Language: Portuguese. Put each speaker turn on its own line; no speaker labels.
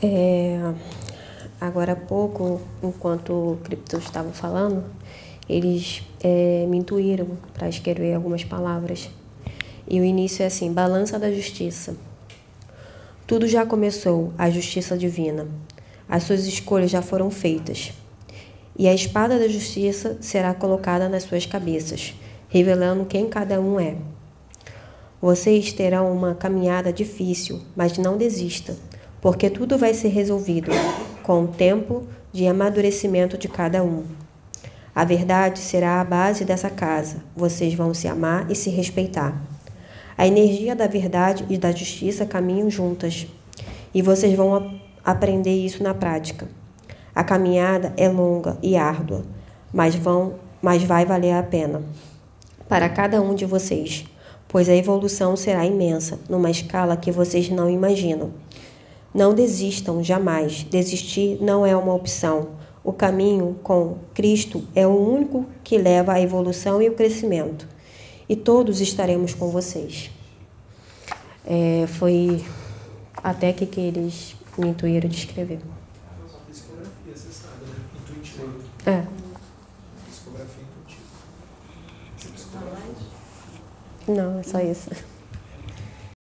É, agora há pouco, enquanto o Cripto estava falando, eles é, me intuíram para escrever algumas palavras. E o início é assim: balança da justiça. Tudo já começou, a justiça divina. As suas escolhas já foram feitas. E a espada da justiça será colocada nas suas cabeças, revelando quem cada um é. Vocês terão uma caminhada difícil, mas não desista porque tudo vai ser resolvido com o tempo de amadurecimento de cada um. A verdade será a base dessa casa. Vocês vão se amar e se respeitar. A energia da verdade e da justiça caminham juntas, e vocês vão aprender isso na prática. A caminhada é longa e árdua, mas vão, mas vai valer a pena para cada um de vocês, pois a evolução será imensa, numa escala que vocês não imaginam. Não desistam jamais. Desistir não é uma opção. O caminho com Cristo é o único que leva à evolução e o crescimento. E todos estaremos com vocês. É, foi até que, que eles me intuíram de escrever.
Psicografia, você sabe, né? Intuitiva.
É.
Psicografia intuitiva.
Não, é só isso.